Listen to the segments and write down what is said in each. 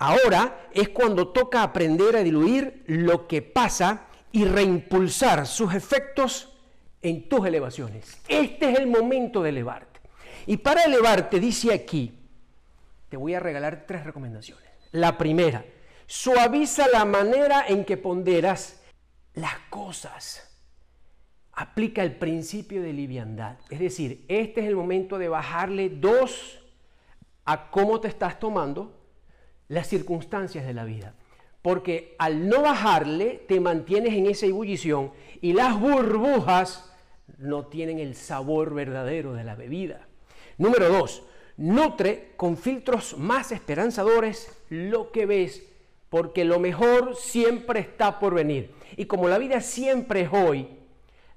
Ahora es cuando toca aprender a diluir lo que pasa y reimpulsar sus efectos en tus elevaciones. Este es el momento de elevarte. Y para elevarte, dice aquí, te voy a regalar tres recomendaciones. La primera, suaviza la manera en que ponderas las cosas. Aplica el principio de liviandad. Es decir, este es el momento de bajarle dos a cómo te estás tomando las circunstancias de la vida. Porque al no bajarle, te mantienes en esa ebullición y las burbujas no tienen el sabor verdadero de la bebida. Número dos, nutre con filtros más esperanzadores lo que ves, porque lo mejor siempre está por venir. Y como la vida siempre es hoy,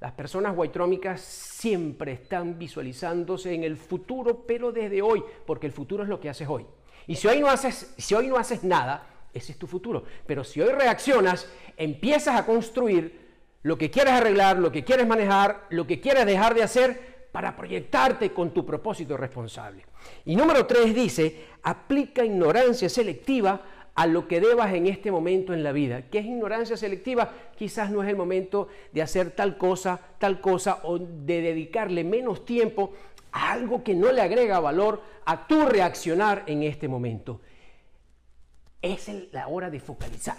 las personas guaitrómicas siempre están visualizándose en el futuro, pero desde hoy, porque el futuro es lo que haces hoy. Y si hoy no haces, si hoy no haces nada, ese es tu futuro. Pero si hoy reaccionas, empiezas a construir lo que quieres arreglar, lo que quieres manejar, lo que quieres dejar de hacer para proyectarte con tu propósito responsable. Y número tres dice, aplica ignorancia selectiva a lo que debas en este momento en la vida. ¿Qué es ignorancia selectiva? Quizás no es el momento de hacer tal cosa, tal cosa o de dedicarle menos tiempo a algo que no le agrega valor a tu reaccionar en este momento. Es la hora de focalizar.